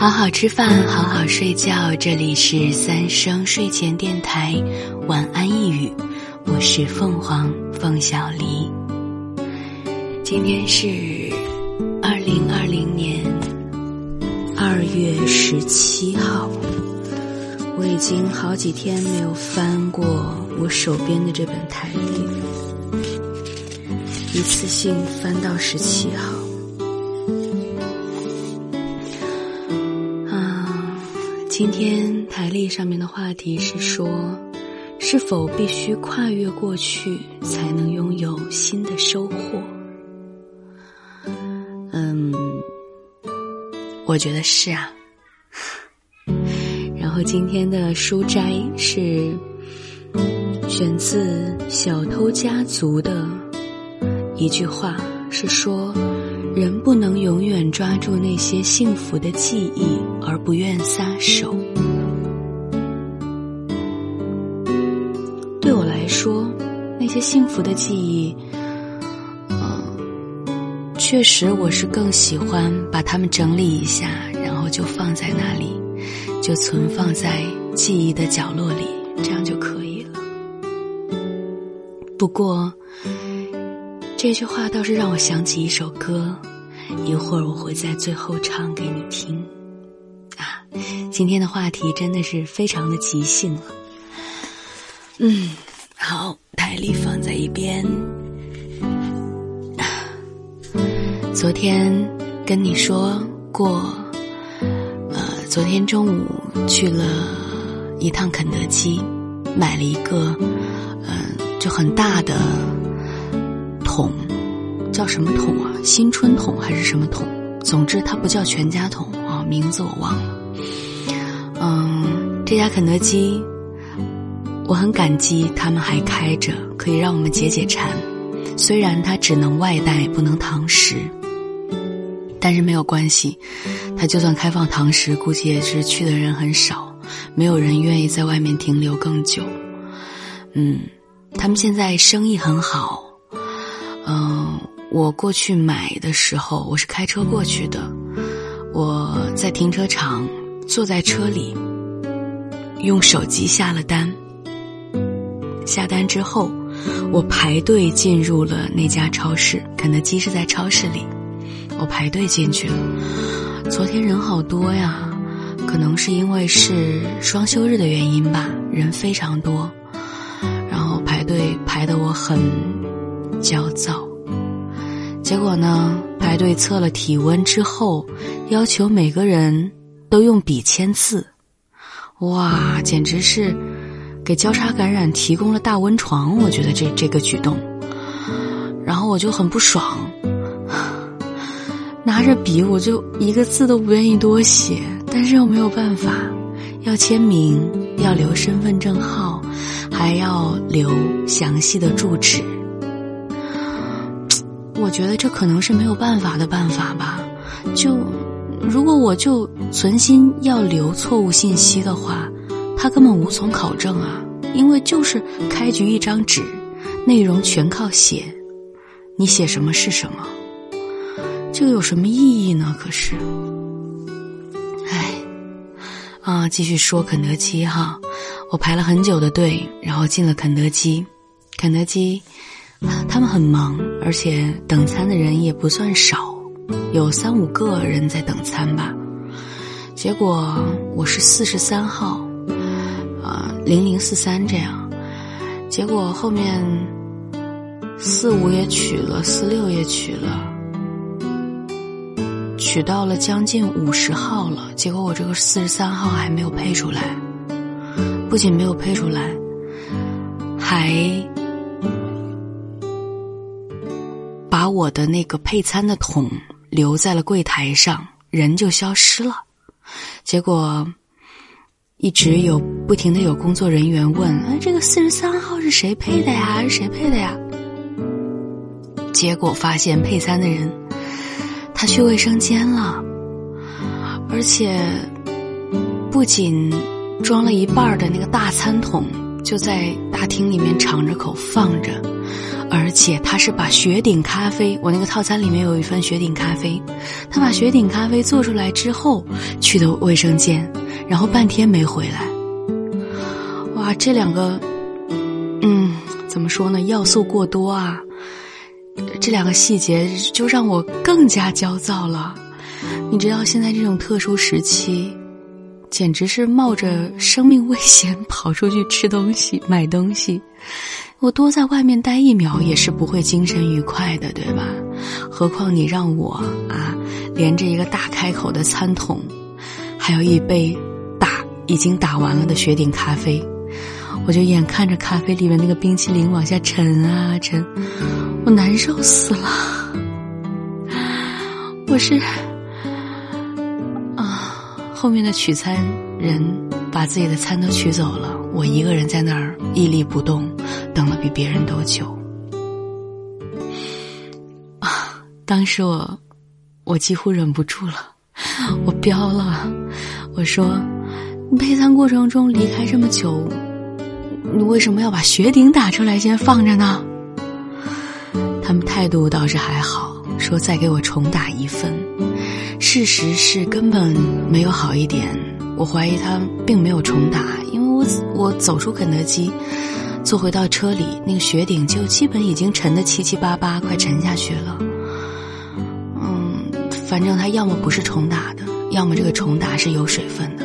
好好吃饭，好好睡觉。这里是三生睡前电台，晚安一语。我是凤凰凤小黎。今天是二零二零年二月十七号。我已经好几天没有翻过我手边的这本台历，一次性翻到十七号。今天台历上面的话题是说，是否必须跨越过去才能拥有新的收获？嗯，我觉得是啊。然后今天的书斋是选自《小偷家族》的一句话，是说。人不能永远抓住那些幸福的记忆而不愿撒手。对我来说，那些幸福的记忆，嗯，确实我是更喜欢把它们整理一下，然后就放在那里，就存放在记忆的角落里，这样就可以了。不过。这句话倒是让我想起一首歌，一会儿我会在最后唱给你听。啊，今天的话题真的是非常的即兴了。嗯，好，台历放在一边。昨天跟你说过，呃，昨天中午去了一趟肯德基，买了一个，嗯，就很大的。桶叫什么桶啊？新春桶还是什么桶？总之它不叫全家桶啊，名字我忘了。嗯，这家肯德基，我很感激他们还开着，可以让我们解解馋。虽然它只能外带，不能堂食，但是没有关系。它就算开放堂食，估计也是去的人很少，没有人愿意在外面停留更久。嗯，他们现在生意很好。嗯，我过去买的时候，我是开车过去的。我在停车场坐在车里，用手机下了单。下单之后，我排队进入了那家超市，肯德基是在超市里，我排队进去了。昨天人好多呀，可能是因为是双休日的原因吧，人非常多。然后排队排的我很。焦躁，结果呢？排队测了体温之后，要求每个人都用笔签字，哇，简直是给交叉感染提供了大温床。我觉得这这个举动，然后我就很不爽，拿着笔我就一个字都不愿意多写，但是又没有办法，要签名，要留身份证号，还要留详细的住址。我觉得这可能是没有办法的办法吧。就如果我就存心要留错误信息的话，他根本无从考证啊。因为就是开局一张纸，内容全靠写，你写什么是什么，这个有什么意义呢？可是，唉，啊，继续说肯德基哈，我排了很久的队，然后进了肯德基，肯德基。他们很忙，而且等餐的人也不算少，有三五个人在等餐吧。结果我是四十三号，啊，零零四三这样。结果后面四五也取了，四六也取了，取到了将近五十号了。结果我这个四十三号还没有配出来，不仅没有配出来，还。把我的那个配餐的桶留在了柜台上，人就消失了。结果一直有不停的有工作人员问：“哎，这个四十三号是谁配的呀？是谁配的呀？”结果发现配餐的人他去卫生间了，而且不仅装了一半的那个大餐桶就在大厅里面敞着口放着，而且他是把雪顶咖啡，我那个套餐里面有一份雪顶咖啡，他把雪顶咖啡做出来之后去的卫生间，然后半天没回来。哇，这两个，嗯，怎么说呢？要素过多啊，这两个细节就让我更加焦躁了。你知道现在这种特殊时期。简直是冒着生命危险跑出去吃东西、买东西，我多在外面待一秒也是不会精神愉快的，对吧？何况你让我啊，连着一个大开口的餐桶，还有一杯打已经打完了的雪顶咖啡，我就眼看着咖啡里面那个冰淇淋往下沉啊沉，我难受死了，我是。后面的取餐人把自己的餐都取走了，我一个人在那儿屹立不动，等了比别人都久。啊！当时我，我几乎忍不住了，我飙了，我说：“配餐过程中离开这么久，你为什么要把雪顶打出来先放着呢？”他们态度倒是还好，说再给我重打一份。事实是根本没有好一点，我怀疑他并没有重打，因为我我走出肯德基，坐回到车里，那个雪顶就基本已经沉得七七八八，快沉下去了。嗯，反正他要么不是重打的，要么这个重打是有水分的，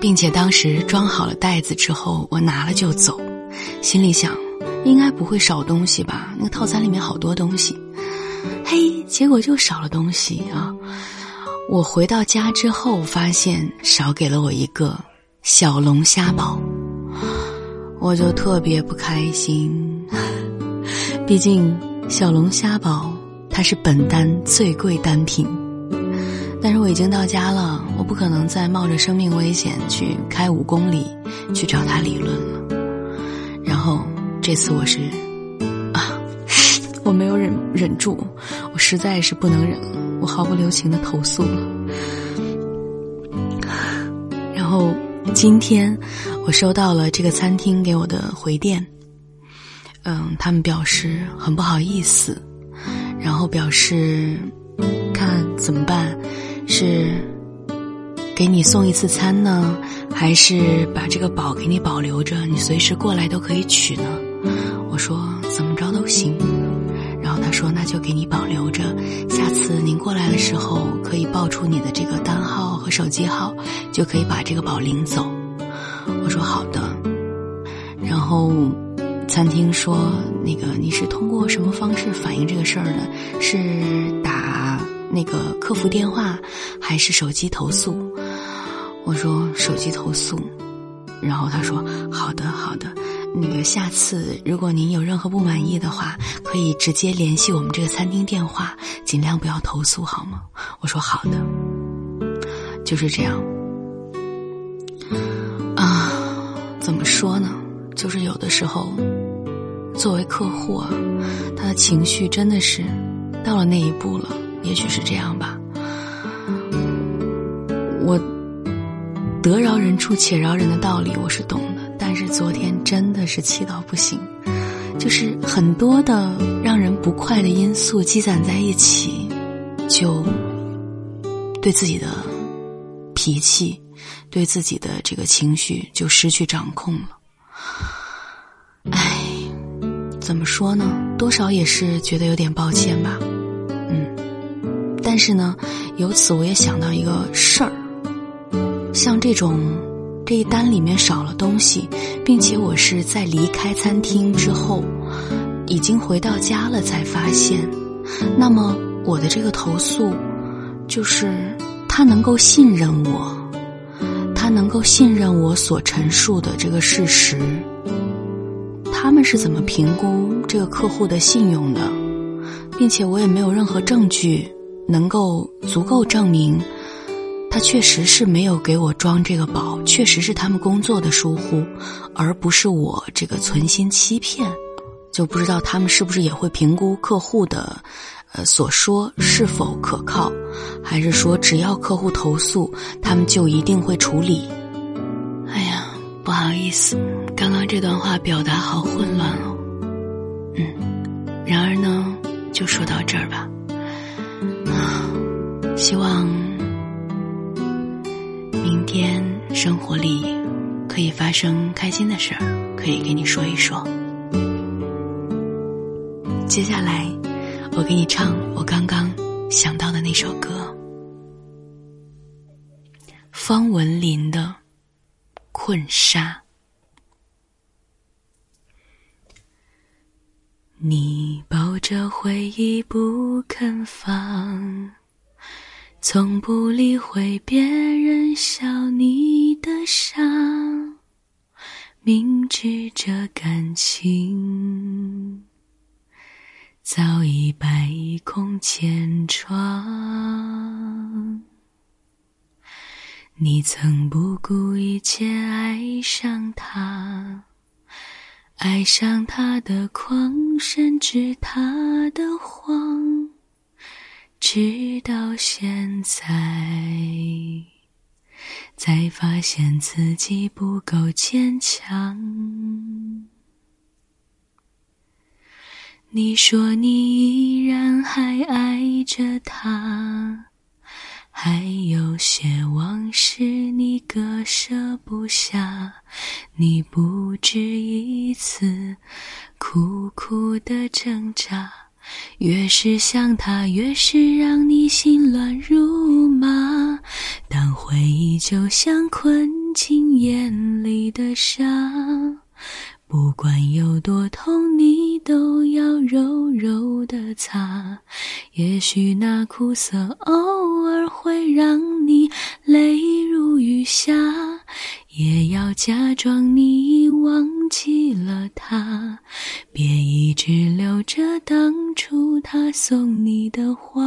并且当时装好了袋子之后，我拿了就走，心里想应该不会少东西吧？那个套餐里面好多东西。嘿，结果就少了东西啊！我回到家之后，发现少给了我一个小龙虾堡，我就特别不开心。毕竟小龙虾堡它是本单最贵单品，但是我已经到家了，我不可能再冒着生命危险去开五公里去找他理论了。然后这次我是。我没有忍忍住，我实在是不能忍了，我毫不留情的投诉了。然后今天我收到了这个餐厅给我的回电，嗯，他们表示很不好意思，然后表示看怎么办，是给你送一次餐呢，还是把这个宝给你保留着，你随时过来都可以取呢？我说怎么着都行。他说：“那就给你保留着，下次您过来的时候可以报出你的这个单号和手机号，就可以把这个宝领走。”我说：“好的。”然后餐厅说：“那个你是通过什么方式反映这个事儿的？是打那个客服电话，还是手机投诉？”我说：“手机投诉。”然后他说：“好的，好的。”那个下次如果您有任何不满意的话，可以直接联系我们这个餐厅电话，尽量不要投诉，好吗？我说好的，就是这样。啊，怎么说呢？就是有的时候，作为客户啊，他的情绪真的是到了那一步了。也许是这样吧。我得饶人处且饶人的道理，我是懂的。但是昨天真的是气到不行，就是很多的让人不快的因素积攒在一起，就对自己的脾气、对自己的这个情绪就失去掌控了。唉，怎么说呢？多少也是觉得有点抱歉吧。嗯，但是呢，由此我也想到一个事儿，像这种。这一单里面少了东西，并且我是在离开餐厅之后，已经回到家了才发现。那么我的这个投诉，就是他能够信任我，他能够信任我所陈述的这个事实。他们是怎么评估这个客户的信用的，并且我也没有任何证据能够足够证明。他确实是没有给我装这个宝，确实是他们工作的疏忽，而不是我这个存心欺骗。就不知道他们是不是也会评估客户的，呃，所说是否可靠，还是说只要客户投诉，他们就一定会处理？哎呀，不好意思，刚刚这段话表达好混乱哦。嗯，然而呢，就说到这儿吧。啊，希望生活里可以发生开心的事儿，可以给你说一说。接下来，我给你唱我刚刚想到的那首歌，方文琳的。困沙，你抱着回忆不肯放，从不理会别人笑你的傻，明知这感情早已败空千疮。你曾不顾一切爱上他，爱上他的狂，甚至他的谎，直到现在，才发现自己不够坚强。你说你依然还爱着他。还有些往事你割舍不下，你不止一次苦苦的挣扎，越是想他，越是让你心乱如麻。当回忆就像困进眼里的沙。不管有多痛，你都要柔柔的擦。也许那苦涩偶尔会让你泪如雨下，也要假装你已忘记了他。别一直留着当初他送你的花，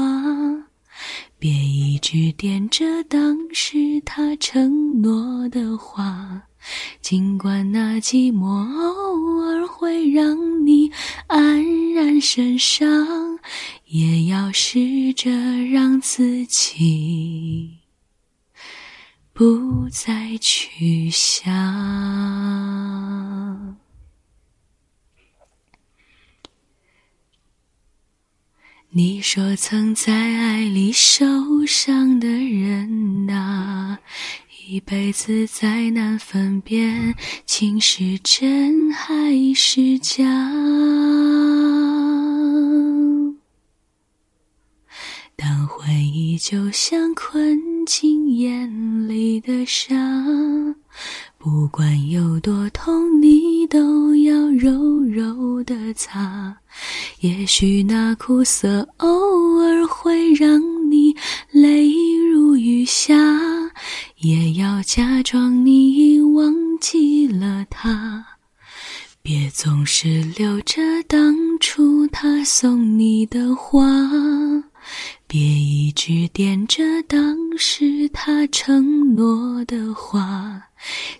别一直惦着当时他承诺的话。尽管那寂寞偶尔会让你黯然神伤，也要试着让自己不再去想。你说曾在爱里受伤的人啊。一辈子再难分辨情是真还是假，就像困进眼里的沙，不管有多痛，你都要柔柔的擦。也许那苦涩偶尔会让你泪如雨下。也要假装你已忘记了他，别总是留着当初他送你的花，别一直惦着当时他承诺的话。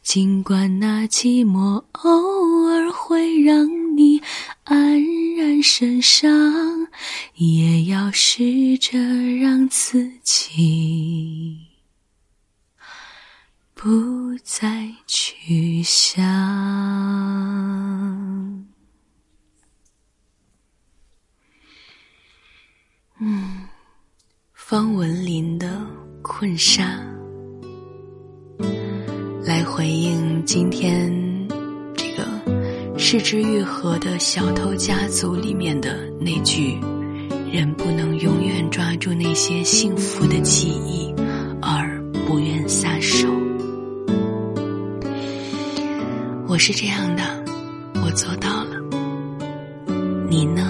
尽管那寂寞偶尔会让你黯然神伤，也要试着让自己。不再去想。方文琳的《困沙》来回应今天这个失之愈合的小偷家族里面的那句：“人不能永远抓住那些幸福的记忆，而不愿撒手。”我是这样的，我做到了。你呢？